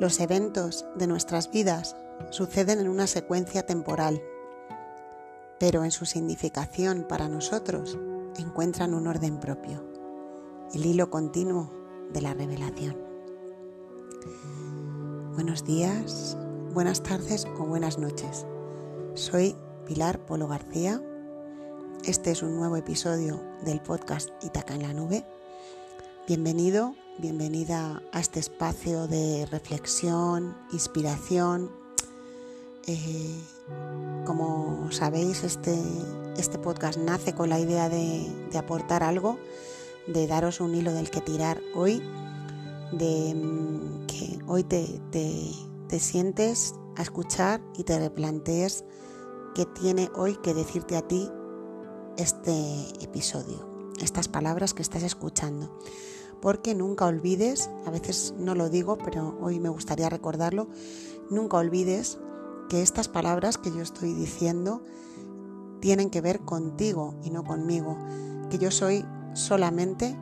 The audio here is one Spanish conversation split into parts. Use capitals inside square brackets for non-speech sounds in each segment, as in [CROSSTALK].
Los eventos de nuestras vidas suceden en una secuencia temporal, pero en su significación para nosotros encuentran un orden propio, el hilo continuo de la revelación. Buenos días, buenas tardes o buenas noches. Soy Pilar Polo García. Este es un nuevo episodio del podcast Itaca en la Nube. Bienvenido, bienvenida a este espacio de reflexión, inspiración. Eh, como sabéis, este, este, podcast nace con la idea de, aportar algo, de daros un hilo del que tirar hoy, de mm, que hoy te, te sientes a escuchar y te replantees qué tiene hoy que decirte a ti este episodio, estas palabras que estás escuchando porque nunca olvides, a veces no lo digo, pero hoy me gustaría recordarlo, nunca olvides que estas palabras que yo estoy diciendo tienen que ver contigo y no conmigo, que yo soy solamente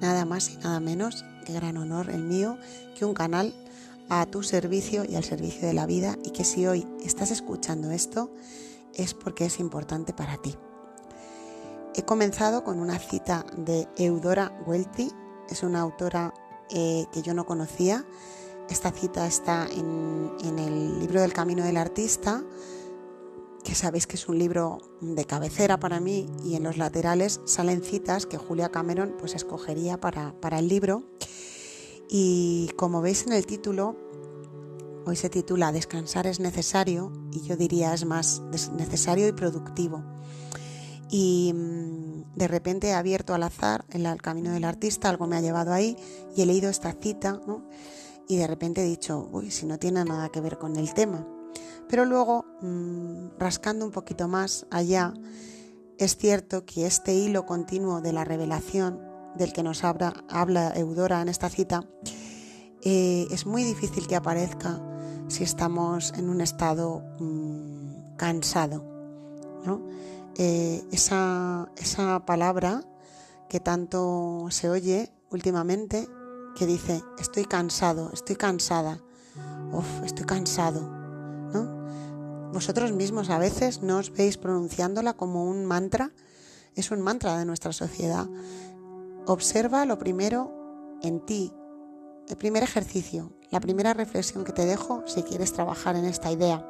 nada más y nada menos que gran honor el mío, que un canal a tu servicio y al servicio de la vida y que si hoy estás escuchando esto es porque es importante para ti. He comenzado con una cita de Eudora Welty, es una autora eh, que yo no conocía. Esta cita está en, el libro del Camino del Artista, que sabéis que es un libro de cabecera para mí y en los laterales salen citas que Julia Cameron pues escogería para, para el libro. Y como veis en el título, hoy se titula Descansar es necesario y yo diría es más necesario y productivo y mm, de repente he abierto al azar el camino del artista, algo me ha llevado ahí y he leído esta cita y de repente he dicho, uy, si no tiene nada que ver con el tema. Pero luego, mm, rascando un poquito más allá, es cierto que este hilo continuo de la revelación del que nos habla, habla Eudora en esta cita, eh, es muy difícil que aparezca si estamos en un estado mm, cansado. ¿no? Eh, esa, esa palabra que tanto se oye últimamente, que dice, estoy cansado, estoy cansada, Uf, estoy cansado, ¿no? Vosotros mismos a veces no os veis pronunciándola como un mantra, es un mantra de nuestra sociedad. Observa lo primero en ti, el primer ejercicio, la primera reflexión que te dejo si quieres trabajar en esta idea.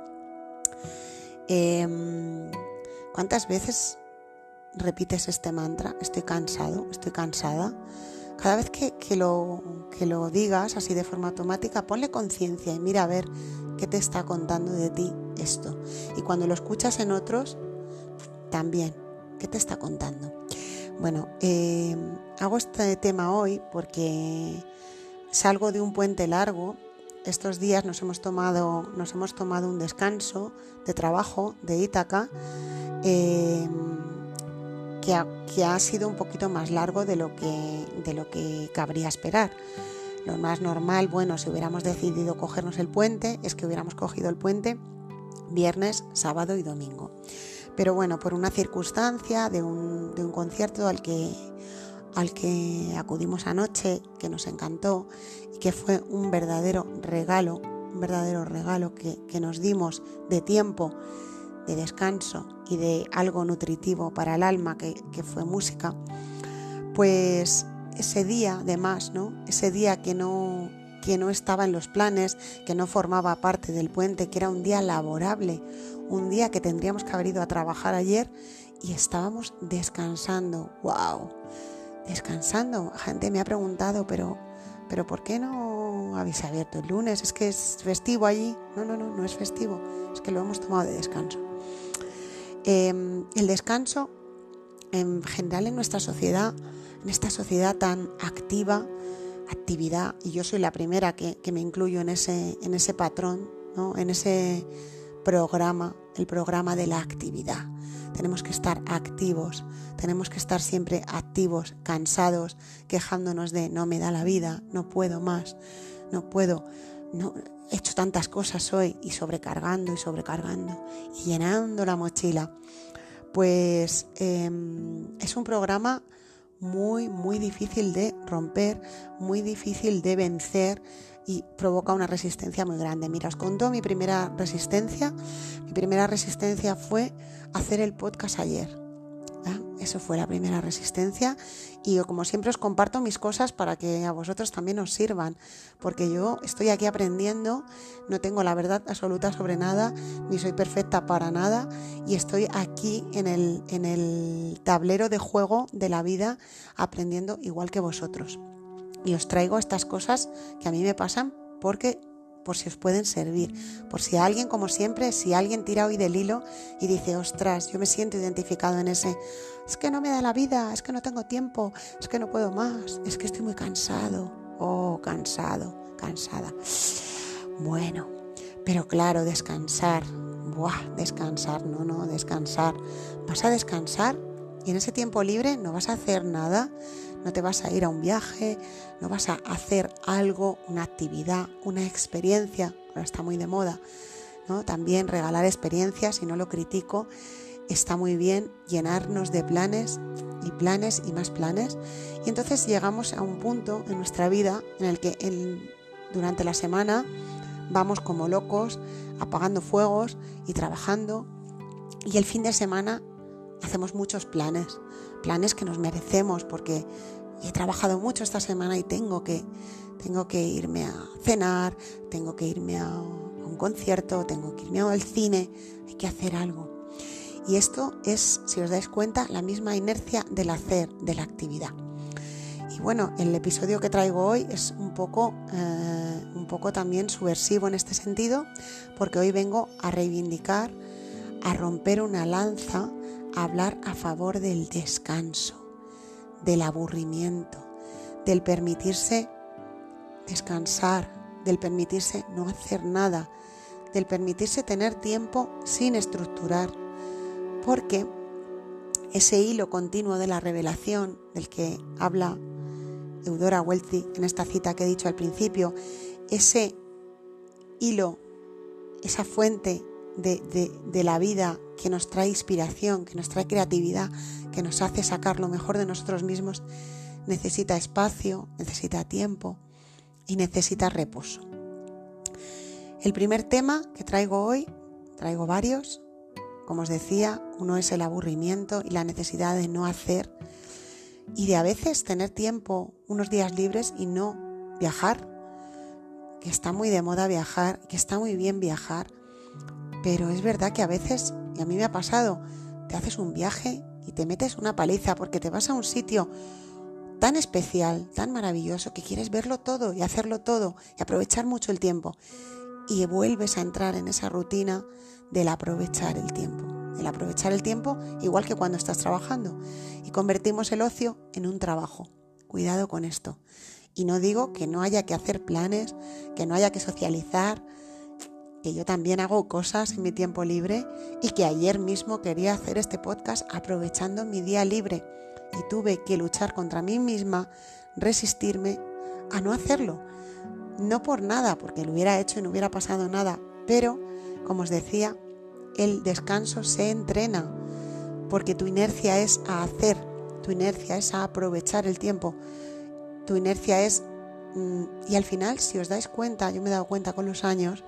Em, ¿Cuántas veces repites este mantra? Estoy cansado, estoy cansada. Cada vez que, lo, que lo digas así de forma automática, ponle conciencia y mira a ver qué te está contando de ti esto. Y cuando lo escuchas en otros, también, ¿qué te está contando? Bueno, eh, hago este tema hoy porque salgo de un puente largo estos días nos hemos tomado, nos hemos tomado un descanso de trabajo de Ítaca eh, que, ha, sido un poquito más largo de lo, que, de lo que cabría esperar. Lo más normal, bueno, si hubiéramos decidido cogernos el puente, es que hubiéramos cogido el puente viernes, sábado y domingo. Pero bueno, por una circunstancia de un, de un concierto al que al que acudimos anoche, que nos encantó y que fue un verdadero regalo, un verdadero regalo que, nos dimos de tiempo, de descanso y de algo nutritivo para el alma, que, fue música, pues ese día, además, ¿no? Ese día que no, que no estaba en los planes, que no formaba parte del puente, que era un día laborable, un día que tendríamos que haber ido a trabajar ayer y estábamos descansando. ¡Wow! Descansando. Gente me ha preguntado, pero, pero ¿por qué no habéis abierto el lunes? ¿Es que es festivo allí? No, no, no, no es festivo. Es que lo hemos tomado de descanso. Em, el descanso, en general en nuestra sociedad, en esta sociedad tan activa, actividad, y yo soy la primera que, me incluyo en ese, en ese patrón, ¿no? en ese programa, el programa de la actividad. Tenemos que estar activos, tenemos que estar siempre activos, cansados, quejándonos de no me da la vida, no puedo más, no puedo, no, he hecho tantas cosas hoy y sobrecargando y sobrecargando y llenando la mochila. Pues em, es un programa muy, muy difícil de romper, muy difícil de vencer y provoca una resistencia muy grande. Mira, os contó mi primera resistencia. Mi primera resistencia fue hacer el podcast ayer. Eso fue la primera resistencia y yo como siempre os comparto mis cosas para que a vosotros también os sirvan, porque yo estoy aquí aprendiendo, no tengo la verdad absoluta sobre nada, ni soy perfecta para nada y estoy aquí en el, en el tablero de juego de la vida aprendiendo igual que vosotros. Y os traigo estas cosas que a mí me pasan porque por si os pueden servir, por si alguien, como siempre, si alguien tira hoy del hilo y dice, ostras, yo me siento identificado en ese, es que no me da la vida, es que no tengo tiempo, es que no puedo más, es que estoy muy cansado, oh, cansado, cansada. Bueno, pero claro, descansar, buah, descansar, no, no, descansar. Vas a descansar y en ese tiempo libre no vas a hacer nada, no te vas a ir a un viaje, no vas a hacer algo, una actividad, una experiencia, ahora está muy de moda, ¿no? También regalar experiencias, y no lo critico, está muy bien llenarnos de planes y planes y más planes. Y entonces llegamos a un punto en nuestra vida en el que durante la semana vamos como locos apagando fuegos y trabajando y el fin de semana hacemos muchos planes, planes que nos merecemos porque he trabajado mucho esta semana y tengo que, tengo que irme a cenar, tengo que irme a un concierto, tengo que irme al cine, hay que hacer algo. Y esto es, si os dais cuenta, la misma inercia del hacer, de la actividad. Y bueno, el episodio que traigo hoy es un poco, eh, un poco también subversivo en este sentido, porque hoy vengo a reivindicar, a romper una lanza hablar a favor del descanso, del aburrimiento, del permitirse descansar, del permitirse no hacer nada, del permitirse tener tiempo sin estructurar, porque ese hilo continuo de la revelación del que habla Eudora Welty en esta cita que he dicho al principio, ese hilo, esa fuente de, la vida que nos trae inspiración, que nos trae creatividad, que nos hace sacar lo mejor de nosotros mismos, necesita espacio, necesita tiempo y necesita reposo. El primer tema que traigo hoy, traigo varios, como os decía, uno es el aburrimiento y la necesidad de no hacer y de a veces tener tiempo, unos días libres y no viajar, que está muy de moda viajar, que está muy bien viajar, pero es verdad que a veces, y a mí me ha pasado, te haces un viaje y te metes una paliza porque te vas a un sitio tan especial, tan maravilloso, que quieres verlo todo y hacerlo todo y aprovechar mucho el tiempo. Y vuelves a entrar en esa rutina del aprovechar el tiempo. El aprovechar el tiempo igual que cuando estás trabajando. Y convertimos el ocio en un trabajo. Cuidado con esto. Y no digo que no haya que hacer planes, que no haya que socializar, que yo también hago cosas en mi tiempo libre y que ayer mismo quería hacer este podcast aprovechando mi día libre y tuve que luchar contra mí misma, resistirme a no hacerlo. No por nada, porque lo hubiera hecho y no hubiera pasado nada, pero, como os decía, el descanso se entrena, porque tu inercia es a hacer, tu inercia es a aprovechar el tiempo, tu inercia es... Mm, y al final, si os dais cuenta, yo me he dado cuenta con los años,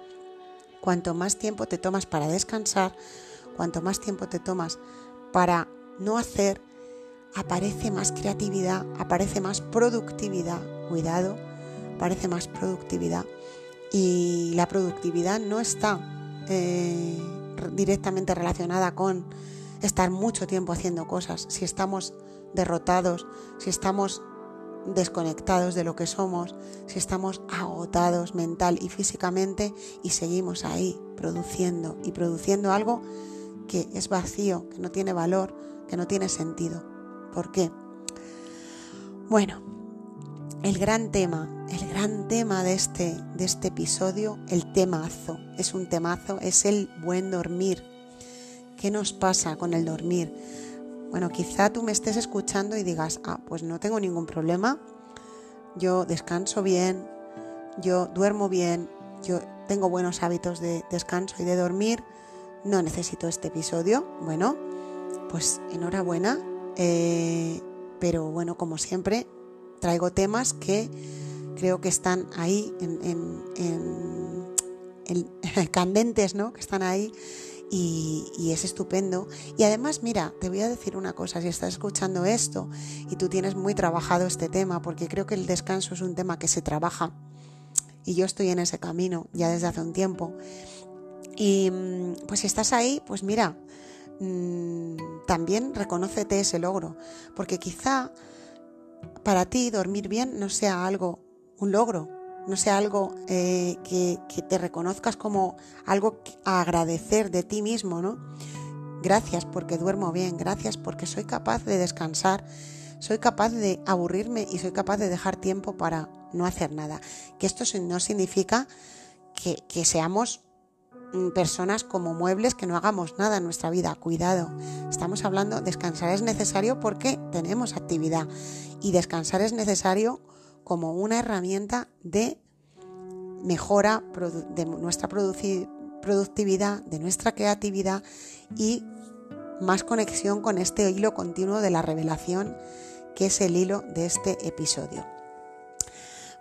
Cuanto más tiempo te tomas para descansar, cuanto más tiempo te tomas para no hacer, aparece más creatividad, aparece más productividad. Cuidado, aparece más productividad. Y la productividad no está eh, directamente relacionada con estar mucho tiempo haciendo cosas. Si estamos derrotados, si estamos desconectados de lo que somos, si estamos agotados mental y físicamente y seguimos ahí produciendo y produciendo algo que es vacío, que no tiene valor, que no tiene sentido. ¿Por qué? Bueno, el gran tema, el gran tema de este, de este episodio, el temazo, es un temazo, es el buen dormir. ¿Qué nos pasa con el dormir? Bueno, quizá tú me estés escuchando y digas, ah, pues no tengo ningún problema, yo descanso bien, yo duermo bien, yo tengo buenos hábitos de descanso y de dormir, no necesito este episodio. Bueno, pues enhorabuena, eh, pero bueno, como siempre, traigo temas que creo que están ahí en, [LAUGHS] candentes, ¿no? Que están ahí y, es estupendo. Y además, mira, te voy a decir una cosa, si estás escuchando esto y tú tienes muy trabajado este tema, porque creo que el descanso es un tema que se trabaja y yo estoy en ese camino ya desde hace un tiempo. Y mm, pues si estás ahí, pues mira, mm, también reconócete ese logro, porque quizá para ti dormir bien no sea algo, un logro, no sea algo eh, que, te reconozcas como algo a agradecer de ti mismo, ¿no? Gracias porque duermo bien, gracias porque soy capaz de descansar, soy capaz de aburrirme y soy capaz de dejar tiempo para no hacer nada. Que esto no significa que, que seamos mm, personas como muebles que no hagamos nada en nuestra vida. Cuidado, estamos hablando, descansar es necesario porque tenemos actividad y descansar es necesario como una herramienta de mejora de nuestra productividad, de nuestra creatividad y más conexión con este hilo continuo de la revelación que es el hilo de este episodio.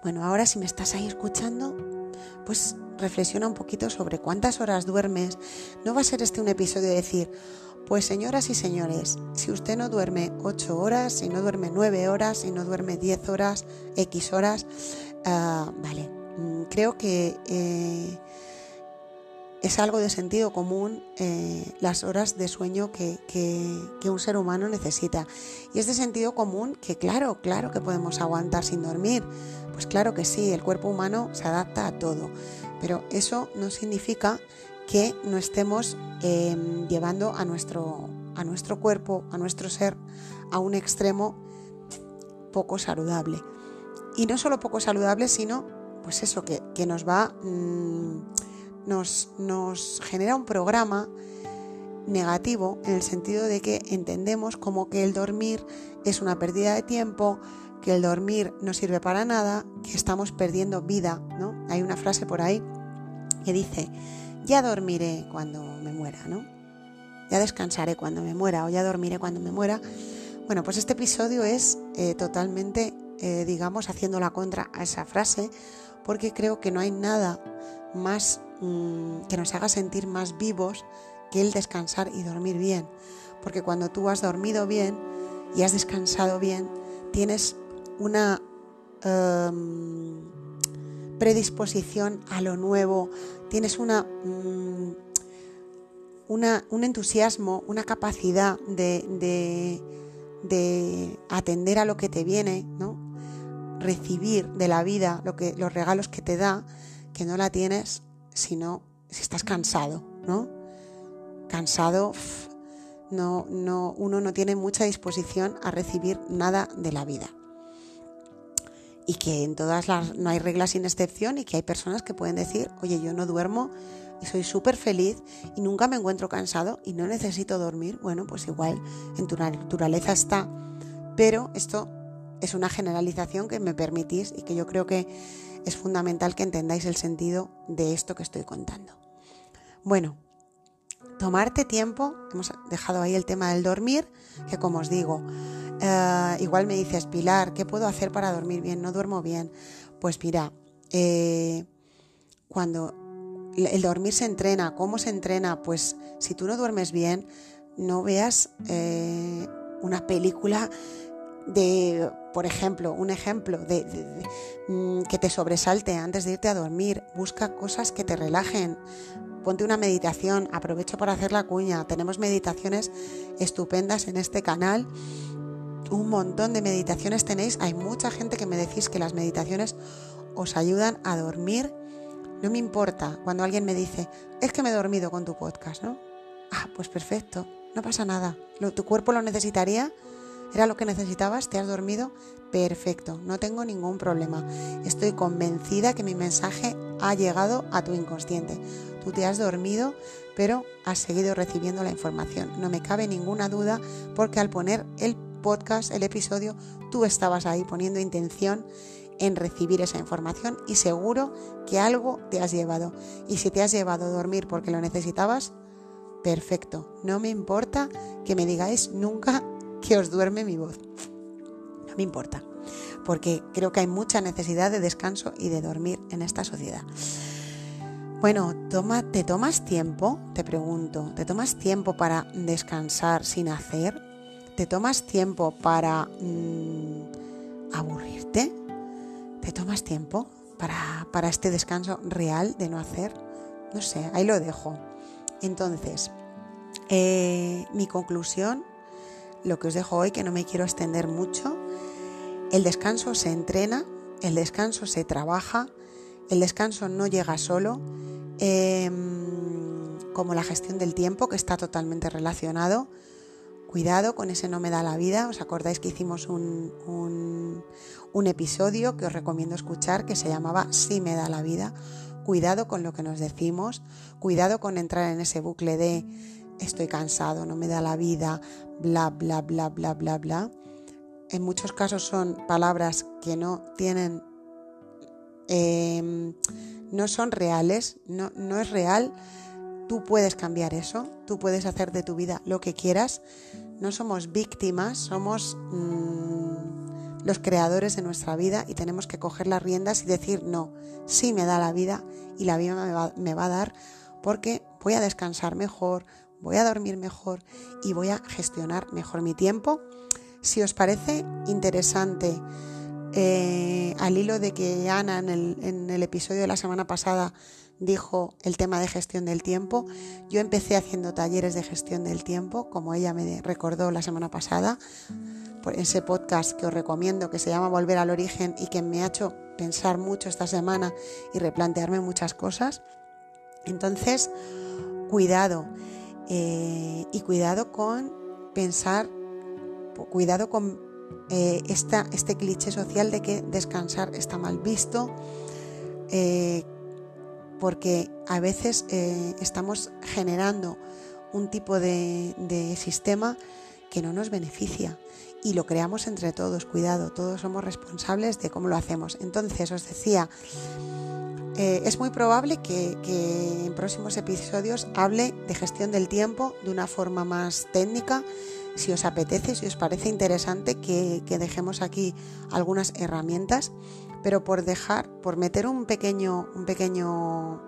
Bueno, ahora si me estás ahí escuchando, pues reflexiona un poquito sobre cuántas horas duermes. No va a ser este un episodio de decir, pues señoras y señores, si usted no duerme 8 horas, si no duerme 9 horas, si no duerme 10 horas, X horas, ah, vale, mm, creo que eh, es algo de sentido común eh, las horas de sueño que, que, un ser humano necesita. Y es de sentido común que claro, claro que podemos aguantar sin dormir. Pues claro que sí, el cuerpo humano se adapta a todo. Pero eso no significa que no estemos em, llevando a nuestro, a nuestro cuerpo, a nuestro ser, a un extremo poco saludable. Y no solo poco saludable, sino pues eso, que, nos va, mm, nos, nos genera un programa negativo en el sentido de que entendemos como que el dormir es una pérdida de tiempo, que el dormir no sirve para nada, que estamos perdiendo vida, ¿no? Hay una frase por ahí que dice, ya dormiré cuando me muera, ¿no? Ya descansaré cuando me muera o ya dormiré cuando me muera. Bueno, pues este episodio es eh, totalmente, eh, digamos, haciendo la contra a esa frase, porque creo que no hay nada más mm, que nos haga sentir más vivos que el descansar y dormir bien. Porque cuando tú has dormido bien y has descansado bien, tienes una em, predisposición a lo nuevo, tienes una, mm, una, un entusiasmo, una capacidad de, de, atender a lo que te viene, ¿no? recibir de la vida lo que, los regalos que te da, que no la tienes si si estás cansado, ¿no? Cansado, no, no, uno no tiene mucha disposición a recibir nada de la vida y que en todas las no hay reglas sin excepción y que hay personas que pueden decir, oye, yo no duermo y soy súper feliz y nunca me encuentro cansado y no necesito dormir. Bueno, pues igual en tu naturaleza está, pero esto es una generalización que me permitís y que yo creo que es fundamental que entendáis el sentido de esto que estoy contando. Bueno, tomarte tiempo, hemos dejado ahí el tema del dormir, que como os digo, eh, igual me dices, Pilar, ¿qué puedo hacer para dormir bien? No duermo bien. Pues mira, eh, cuando el dormir se entrena, ¿cómo se entrena? Pues si tú no duermes bien, no veas eh, una película de, por ejemplo, un ejemplo de, mm, que te sobresalte antes de irte a dormir. Busca cosas que te relajen. Ponte una meditación. Aprovecho para hacer la cuña. Tenemos meditaciones estupendas en este canal un montón de meditaciones tenéis. Hay mucha gente que me decís que las meditaciones os ayudan a dormir. No me importa cuando alguien me dice, es que me he dormido con tu podcast, ¿no? Ah, pues perfecto, no pasa nada. tu cuerpo lo necesitaría, era lo que necesitabas, te has dormido, perfecto, no tengo ningún problema. Estoy convencida que mi mensaje ha llegado a tu inconsciente. Tú te has dormido, pero has seguido recibiendo la información. No me cabe ninguna duda porque al poner el podcast, el episodio, tú estabas ahí poniendo intención en recibir esa información y seguro que algo te has llevado. Y si te has llevado a dormir porque lo necesitabas, perfecto. No me importa que me digáis nunca [LAUGHS] que os duerme mi voz. No me importa. porque creo que hay mucha necesidad de descanso y de dormir en esta sociedad. Bueno, toma, ¿te tomas tiempo? Te pregunto, ¿te tomas tiempo para descansar sin hacer? ¿Te tomas tiempo para mm, aburrirte? ¿Te tomas tiempo para, para este descanso real de no hacer? No sé, ahí lo dejo. Entonces, eh, mi conclusión, lo que os dejo hoy, que no me quiero extender mucho, el descanso se entrena, el descanso se trabaja, el descanso no llega solo, em, como la gestión del tiempo, que está totalmente relacionado. Cuidado con ese no me da la vida. ¿Os acordáis que hicimos un, un episodio que os recomiendo escuchar que se llamaba Sí me da la vida? Cuidado con lo que nos decimos, cuidado con entrar en ese bucle de estoy cansado, no me da la vida, bla, bla, bla, bla, bla, bla. En muchos casos son palabras que no tienen, em, no son reales, no, no, es real. Tú puedes cambiar eso, tú puedes hacer de tu vida lo que quieras. No somos víctimas, somos mm, los creadores de nuestra vida y tenemos que coger las riendas y decir, no, sí me da la vida y la vida me va, me va a dar porque voy a descansar mejor, voy a dormir mejor y voy a gestionar mejor mi tiempo. Si os parece interesante, eh, al hilo de que Ana en el, en el episodio de la semana pasada dijo el tema de gestión del tiempo, yo empecé haciendo talleres de gestión del tiempo, como ella me recordó la semana pasada, por ese podcast que os recomiendo, que se llama Volver al Origen y que me ha hecho pensar mucho esta semana y replantearme muchas cosas. Entonces, cuidado. Eh, y cuidado con pensar, cuidado con eh, este cliché social de que descansar está mal visto, eh, porque a veces estamos generando un tipo de, de sistema que no nos beneficia y lo creamos entre todos, cuidado, todos somos responsables de cómo lo hacemos. Entonces os decía, eh, es muy probable que, en próximos episodios hable de gestión del tiempo de una forma más técnica. Si os apetece, si os parece interesante que, dejemos aquí algunas herramientas, pero por dejar, por meter un pequeño, un pequeño,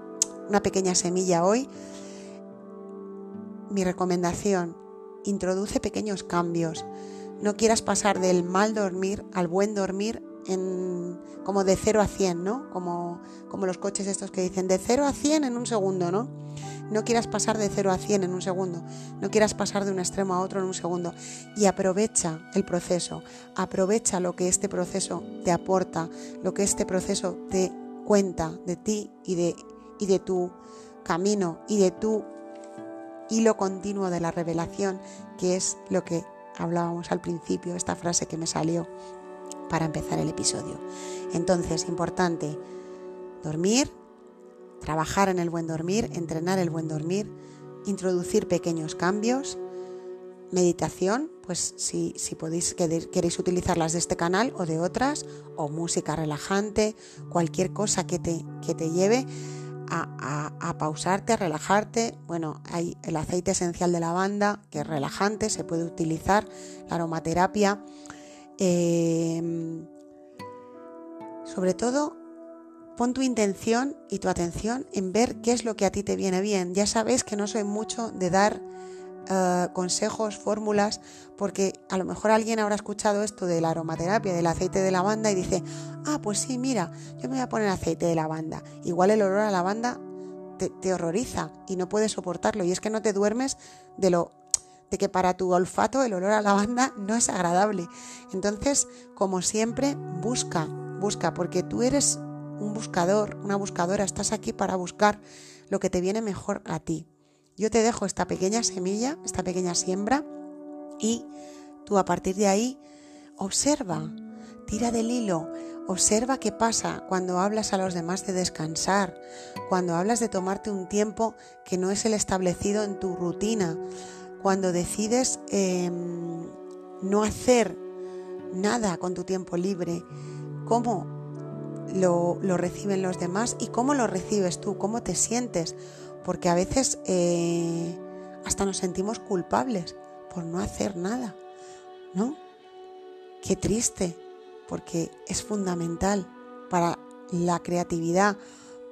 una pequeña semilla hoy, mi recomendación, introduce pequeños cambios. No quieras pasar del mal dormir al buen dormir como de 0 a 100, ¿no? Como, como los coches estos que dicen de 0 a 100 en un segundo, ¿no? No quieras pasar de 0 a 100 en un segundo, no quieras pasar de un extremo a otro en un segundo. Y aprovecha el proceso, aprovecha lo que este proceso te aporta, lo que este proceso te cuenta de ti y de, y de tu camino y de tu hilo continuo de la revelación, que es lo que hablábamos al principio, esta frase que me salió para empezar el episodio. Entonces, importante, dormir, trabajar en el buen dormir, entrenar el buen dormir, introducir pequeños cambios, meditación, pues si, si podéis, queréis utilizarlas de este canal o de otras, o música relajante, cualquier cosa que te, que te lleve a, a, pausarte, a relajarte. Bueno, hay el aceite esencial de lavanda, que es relajante, se puede utilizar, la aromaterapia. Em, sobre todo, pon tu intención y tu atención en ver qué es lo que a ti te viene bien. Ya sabéis que no soy mucho de dar eh, consejos, fórmulas, porque a lo mejor alguien habrá escuchado esto de la aromaterapia, del aceite de lavanda y dice, ah, pues sí, mira, yo me voy a poner aceite de lavanda. Igual el olor a lavanda te, te horroriza y no puedes soportarlo y es que no te duermes de lo de que para tu olfato el olor a lavanda no es agradable. Entonces, como siempre, busca, busca, porque tú eres un buscador, una buscadora, estás aquí para buscar lo que te viene mejor a ti. Yo te dejo esta pequeña semilla, esta pequeña siembra, y tú a partir de ahí observa, tira del hilo, observa qué pasa cuando hablas a los demás de descansar, cuando hablas de tomarte un tiempo que no es el establecido en tu rutina, cuando decides em, no hacer nada con tu tiempo libre, cómo lo, reciben los demás y cómo lo recibes tú, cómo te sientes, porque a veces eh, hasta nos sentimos culpables por no hacer nada, ¿no? Qué triste, porque es fundamental para la creatividad,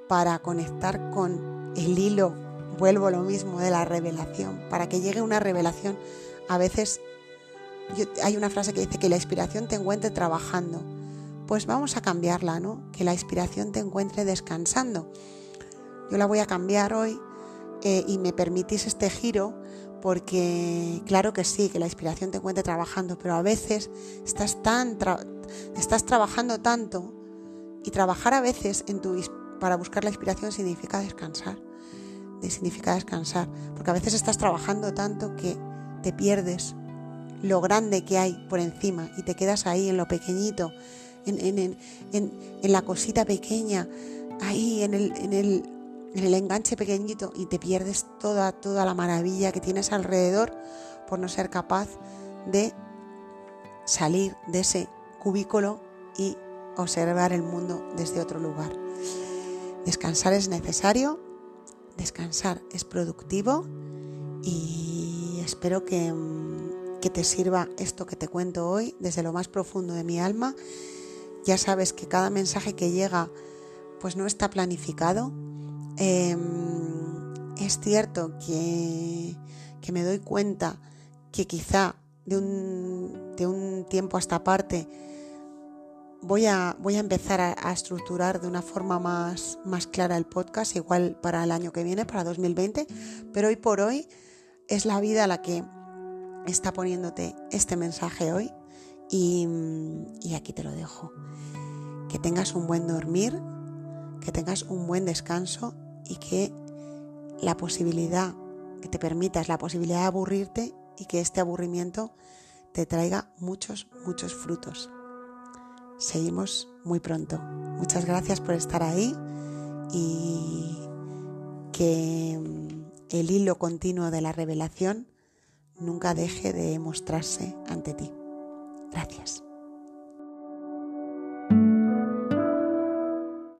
para conectar con el hilo, vuelvo a lo mismo, de la revelación, para que llegue una revelación. A veces hay una frase que dice que la inspiración te encuentre trabajando. Pues vamos a cambiarla, ¿no? Que la inspiración te encuentre descansando. Yo la voy a cambiar hoy eh, y me permitís este giro porque claro que sí, que la inspiración te encuentre trabajando, pero a veces estás tan estás trabajando tanto y trabajar a veces en tu para buscar la inspiración significa descansar. Significa descansar, porque a veces estás trabajando tanto que te pierdes lo grande que hay por encima y te quedas ahí en lo pequeñito, en, la cosita pequeña, ahí en el, en el enganche pequeñito y te pierdes toda, toda la maravilla que tienes alrededor por no ser capaz de salir de ese cubículo y observar el mundo desde otro lugar. Descansar es necesario, descansar es productivo y espero que, que te sirva esto que te cuento hoy desde lo más profundo de mi alma. Ya sabes que cada mensaje que llega pues no está planificado. Em, es cierto que, que, me doy cuenta que quizá de un, de un tiempo a esta parte voy a, voy a empezar a, estructurar de una forma más, más clara el podcast, igual para el año que viene, para 2020, pero hoy por hoy es la vida la que está poniéndote este mensaje hoy y, y aquí te lo dejo. Que tengas un buen dormir, que tengas un buen descanso y que la posibilidad, que te permitas la posibilidad de aburrirte y que este aburrimiento te traiga muchos, muchos frutos. Seguimos muy pronto. Muchas gracias por estar ahí y que el hilo continuo de la revelación nunca deje de mostrarse ante ti. Gracias.